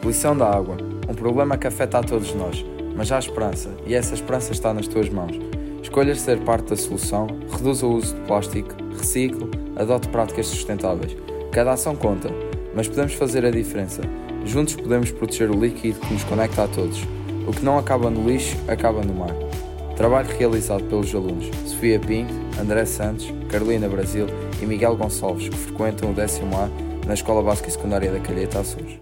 Poluição da água. Um problema que afeta a todos nós, mas há esperança e essa esperança está nas tuas mãos. Escolhas ser parte da solução, reduz o uso de plástico, recicle, adote práticas sustentáveis. Cada ação conta, mas podemos fazer a diferença. Juntos podemos proteger o líquido que nos conecta a todos. O que não acaba no lixo, acaba no mar. Trabalho realizado pelos alunos Sofia Pinto, André Santos, Carolina Brasil e Miguel Gonçalves, que frequentam o décimo A na Escola Básica e Secundária da Calheta Açores.